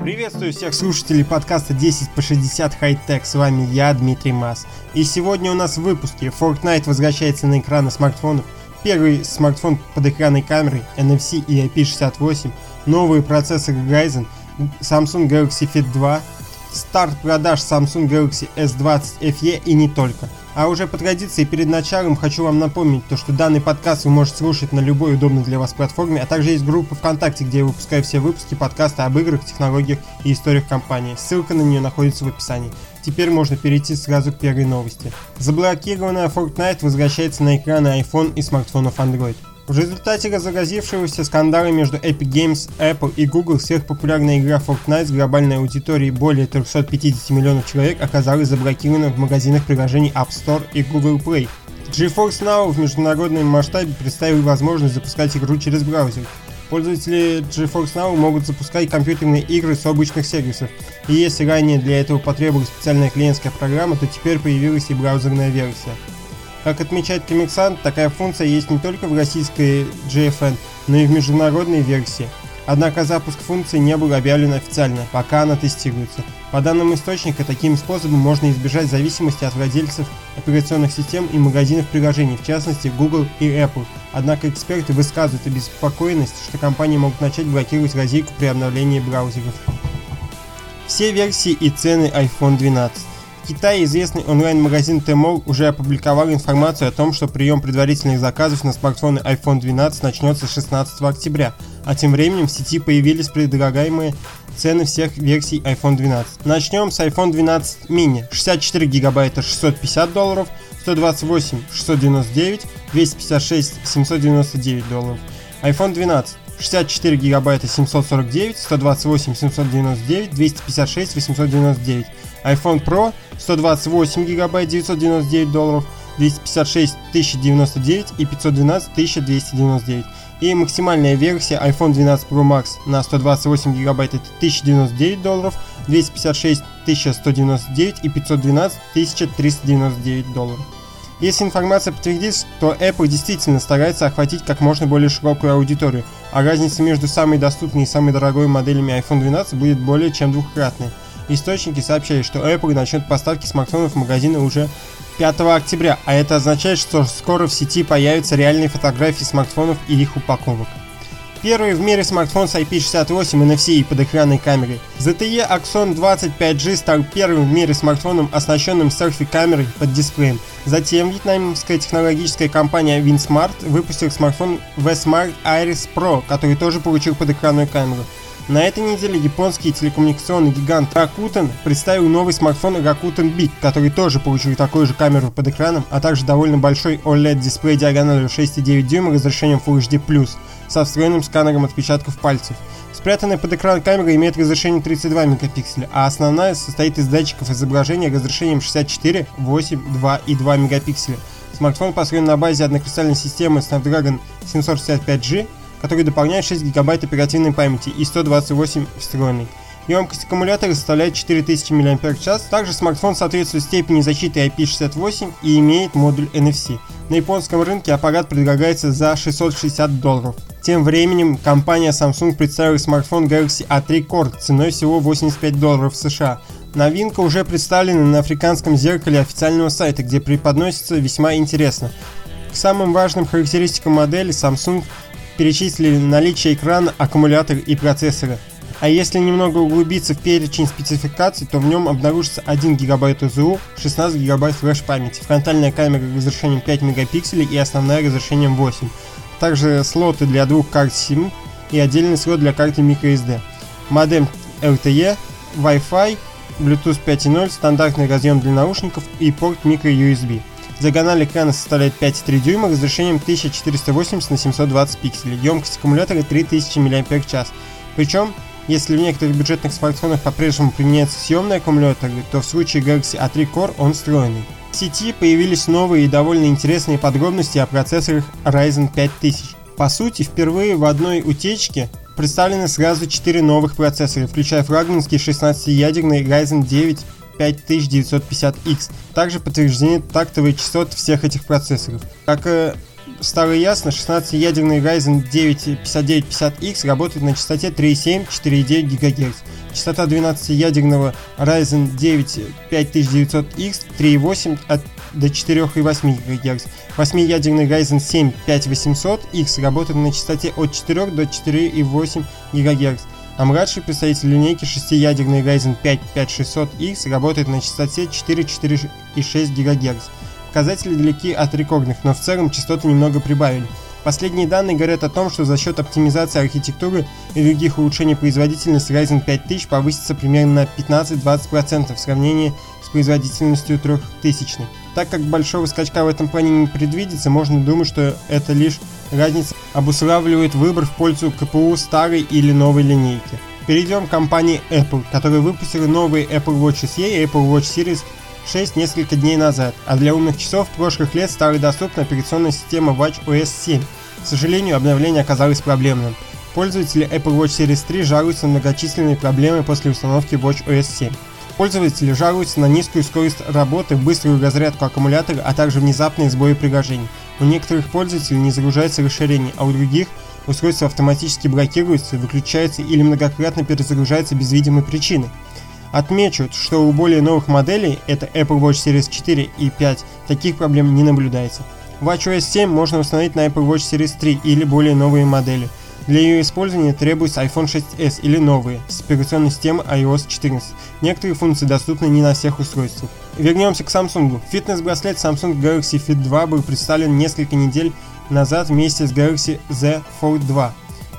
Приветствую всех слушателей подкаста 10 по 60 High С вами я, Дмитрий Мас. И сегодня у нас в выпуске Fortnite возвращается на экраны смартфонов, первый смартфон под экранной камерой, NFC и IP68, новые процессоры Ryzen, Samsung Galaxy Fit 2, старт продаж Samsung Galaxy S20 FE и не только. А уже по традиции перед началом хочу вам напомнить, то, что данный подкаст вы можете слушать на любой удобной для вас платформе, а также есть группа ВКонтакте, где я выпускаю все выпуски подкаста об играх, технологиях и историях компании. Ссылка на нее находится в описании. Теперь можно перейти сразу к первой новости. Заблокированная Fortnite возвращается на экраны iPhone и смартфонов Android. В результате разразившегося скандала между Epic Games, Apple и Google сверхпопулярная игра Fortnite с глобальной аудиторией более 350 миллионов человек оказалась заблокирована в магазинах приложений App Store и Google Play. GeForce Now в международном масштабе представил возможность запускать игру через браузер. Пользователи GeForce Now могут запускать компьютерные игры с обычных сервисов, и если ранее для этого потребовалась специальная клиентская программа, то теперь появилась и браузерная версия. Как отмечает комиксант, такая функция есть не только в российской GFN, но и в международной версии. Однако запуск функции не был объявлен официально, пока она тестируется. По данным источника, таким способом можно избежать зависимости от владельцев операционных систем и магазинов приложений, в частности Google и Apple. Однако эксперты высказывают обеспокоенность, что компании могут начать блокировать лазейку при обновлении браузеров. Все версии и цены iPhone 12. В Китае известный онлайн-магазин Tmall уже опубликовал информацию о том, что прием предварительных заказов на смартфоны iPhone 12 начнется 16 октября, а тем временем в сети появились предлагаемые цены всех версий iPhone 12. Начнем с iPhone 12 mini. 64 гигабайта 650 долларов, 128 699, 256 799 долларов. iPhone 12 64 гигабайта 749, 128 799, 256 899 iPhone Pro 128 гигабайт 999 долларов, 256 1099 и 512 1299. И максимальная версия iPhone 12 Pro Max на 128 гигабайт это 1099 долларов, 256 1199 и 512 1399 долларов. Если информация подтвердится, то Apple действительно старается охватить как можно более широкую аудиторию, а разница между самой доступной и самой дорогой моделями iPhone 12 будет более чем двухкратной. Источники сообщают, что Apple начнет поставки смартфонов в магазины уже 5 октября, а это означает, что скоро в сети появятся реальные фотографии смартфонов и их упаковок. Первый в мире смартфон с IP68 NFC и под экранной камерой. ZTE Axon 25G стал первым в мире смартфоном, оснащенным селфи-камерой под дисплеем. Затем вьетнамская технологическая компания WinSmart выпустила смартфон V-Smart Iris Pro, который тоже получил под экранную камеру. На этой неделе японский телекоммуникационный гигант Rakuten представил новый смартфон Rakuten Big, который тоже получил такую же камеру под экраном, а также довольно большой OLED-дисплей диагональю 6,9 дюйма разрешением Full HD+, со встроенным сканером отпечатков пальцев. Спрятанная под экран камера имеет разрешение 32 мегапикселя, а основная состоит из датчиков изображения разрешением 64, 8, 2 и 2 мегапикселя. Смартфон построен на базе однокристальной системы Snapdragon 765G, который дополняет 6 гигабайт оперативной памяти и 128 встроенной. Емкость аккумулятора составляет 4000 мАч. Также смартфон соответствует степени защиты IP68 и имеет модуль NFC. На японском рынке аппарат предлагается за 660 долларов. Тем временем компания Samsung представила смартфон Galaxy A3 Core ценой всего 85 долларов США. Новинка уже представлена на африканском зеркале официального сайта, где преподносится весьма интересно. К самым важным характеристикам модели Samsung перечислили наличие экрана, аккумулятора и процессора. А если немного углубиться в перечень спецификаций, то в нем обнаружится 1 ГБ ОЗУ, 16 ГБ флеш-памяти, фронтальная камера разрешением 5 мегапикселей и основная разрешением 8. Также слоты для двух карт SIM и отдельный слот для карты microSD. Модем LTE, Wi-Fi, Bluetooth 5.0, стандартный разъем для наушников и порт microUSB. Диагональ экрана составляет 5,3 дюйма разрешением 1480 на 720 пикселей. Емкость аккумулятора 3000 мАч. Причем, если в некоторых бюджетных смартфонах по-прежнему применяется съемный аккумулятор, то в случае Galaxy A3 Core он встроенный. В сети появились новые и довольно интересные подробности о процессорах Ryzen 5000. По сути, впервые в одной утечке представлены сразу 4 новых процессора, включая флагманский 16-ядерный Ryzen 9 5950X. Также подтверждены тактовые частоты всех этих процессоров. Как стало ясно, 16-ядерный Ryzen 9 5950X работает на частоте 3,7-4,9 ГГц. Частота 12-ядерного Ryzen 9 5900X 3,8 от, до 4,8 ГГц. 8-ядерный Ryzen 7 5800X работает на частоте от 4 до 4,8 ГГц. А младший представитель линейки 6-ядерный Ryzen 5 5600X работает на частоте 4,4,6 ГГц. Показатели далеки от рекордных, но в целом частоты немного прибавили. Последние данные говорят о том, что за счет оптимизации архитектуры и других улучшений производительность Ryzen 5000 повысится примерно на 15-20% в сравнении с производительностью 3000. Так как большого скачка в этом плане не предвидится, можно думать, что это лишь разница обуславливает выбор в пользу КПУ старой или новой линейки. Перейдем к компании Apple, которая выпустила новые Apple Watch SE и Apple Watch Series 6 несколько дней назад, а для умных часов прошлых лет стала доступна операционная система WatchOS 7. К сожалению, обновление оказалось проблемным. Пользователи Apple Watch Series 3 жалуются на многочисленные проблемы после установки WatchOS 7. Пользователи жалуются на низкую скорость работы, быструю разрядку аккумулятора, а также внезапные сбои приложений. У некоторых пользователей не загружается расширение, а у других устройство автоматически блокируется, выключается или многократно перезагружается без видимой причины. Отмечу, что у более новых моделей, это Apple Watch Series 4 и 5, таких проблем не наблюдается. WatchOS 7 можно установить на Apple Watch Series 3 или более новые модели. Для ее использования требуется iPhone 6s или новые с операционной системой iOS 14. Некоторые функции доступны не на всех устройствах. Вернемся к Samsung. Фитнес-браслет Samsung Galaxy Fit 2 был представлен несколько недель назад вместе с Galaxy Z Fold 2.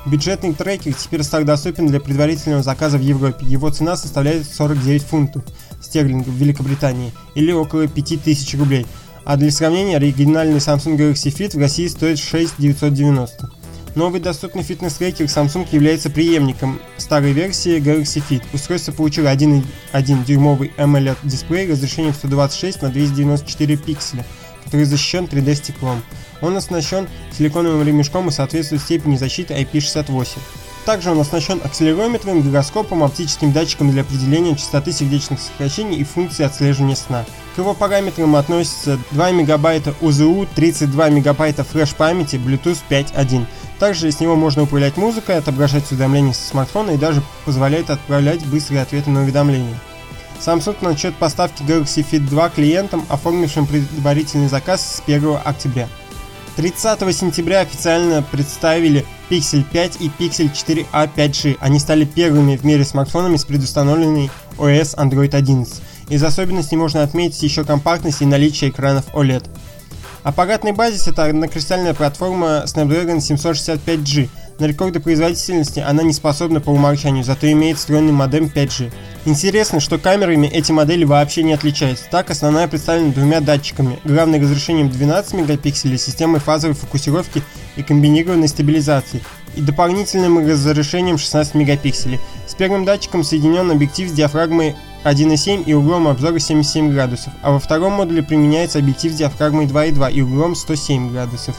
Бюджетный трекер теперь стал доступен для предварительного заказа в Европе. Его цена составляет 49 фунтов стерлингов в Великобритании или около 5000 рублей. А для сравнения, оригинальный Samsung Galaxy Fit в России стоит 6990. Новый доступный фитнес-трекер Samsung является преемником старой версии Galaxy Fit. Устройство получило 1,1 дюймовый AMOLED дисплей разрешением 126 на 294 пикселя, который защищен 3D стеклом. Он оснащен силиконовым ремешком и соответствует степени защиты IP68. Также он оснащен акселерометром, гироскопом, оптическим датчиком для определения частоты сердечных сокращений и функции отслеживания сна. К его параметрам относятся 2 МБ УЗУ, 32 МБ флеш-памяти, Bluetooth 5.1. Также с него можно управлять музыкой, отображать уведомления со смартфона и даже позволяет отправлять быстрые ответы на уведомления. Samsung начнет поставки Galaxy Fit 2 клиентам, оформившим предварительный заказ с 1 октября. 30 сентября официально представили Pixel 5 и Pixel 4a 5G. Они стали первыми в мире смартфонами с предустановленной OS Android 11. Из особенностей можно отметить еще компактность и наличие экранов OLED. Аппаратный базис это однокристальная платформа Snapdragon 765G. На рекорды производительности она не способна по умолчанию, зато имеет встроенный модем 5G. Интересно, что камерами эти модели вообще не отличаются. Так, основная представлена двумя датчиками, главным разрешением 12 мегапикселей, системой фазовой фокусировки и комбинированной стабилизации, и дополнительным разрешением 16 мегапикселей. С первым датчиком соединен объектив с диафрагмой 1.7 и углом обзора 77 градусов, а во втором модуле применяется объектив с диафрагмой 2.2 и углом 107 градусов.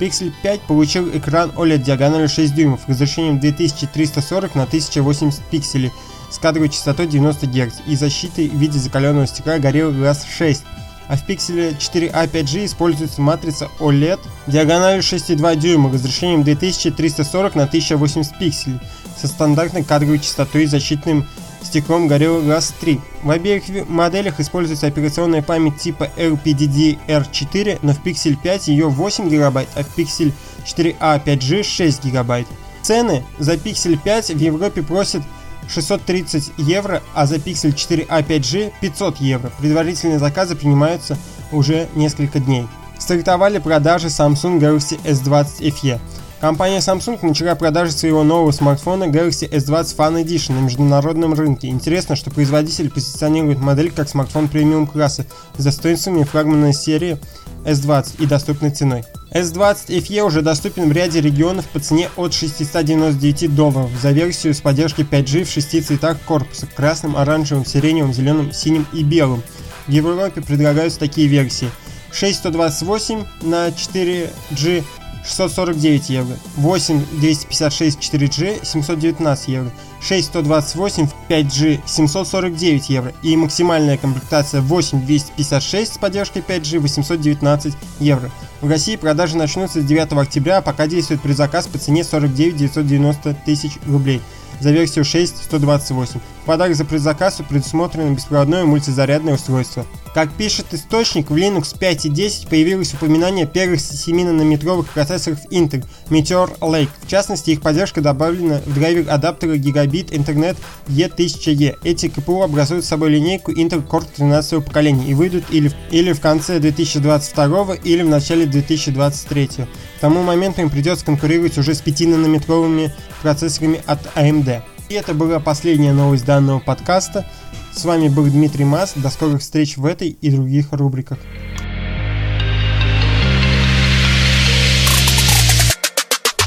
Pixel 5 получил экран OLED диагональю 6 дюймов разрешением 2340 на 1080 пикселей с кадровой частотой 90 Гц и защитой в виде закаленного стекла Gorilla Glass 6. А в Pixel 4a 5G используется матрица OLED диагональю 6,2 дюйма разрешением 2340 на 1080 пикселей со стандартной кадровой частотой и защитным стеклом Gorilla Glass 3. В обеих моделях используется операционная память типа LPDDR4, но в Pixel 5 ее 8 ГБ, а в Pixel 4a 5G 6 ГБ. Цены за Pixel 5 в Европе просят 630 евро, а за Pixel 4a 5G 500 евро. Предварительные заказы принимаются уже несколько дней. Стартовали продажи Samsung Galaxy S20 FE. Компания Samsung начала продажи своего нового смартфона Galaxy S20 Fan Edition на международном рынке. Интересно, что производитель позиционирует модель как смартфон премиум класса с достоинствами флагманной серии S20 и доступной ценой. S20 FE уже доступен в ряде регионов по цене от 699 долларов за версию с поддержкой 5G в шести цветах корпуса – красным, оранжевым, сиреневым, зеленым, синим и белым. В Европе предлагаются такие версии 6128 на 4G 649 евро, 8 256 4G 719 евро, 6 128 5G 749 евро и максимальная комплектация 8 256 с поддержкой 5G 819 евро. В России продажи начнутся с 9 октября, а пока действует предзаказ по цене 49 990 тысяч рублей за версию 6.128. В подарок за предзаказ предусмотрено беспроводное мультизарядное устройство. Как пишет источник, в Linux 5.10 появилось упоминание первых 7-нанометровых процессоров Intel Meteor Lake. В частности, их поддержка добавлена в драйвер адаптера Gigabit Ethernet E1000E. Эти КПУ образуют собой линейку Intel Core 13 поколения и выйдут или, или в конце 2022 или в начале 2023. К тому моменту им придется конкурировать уже с 5-нанометровыми процессорами от AMD. И это была последняя новость данного подкаста. С вами был Дмитрий Мас. До скорых встреч в этой и других рубриках.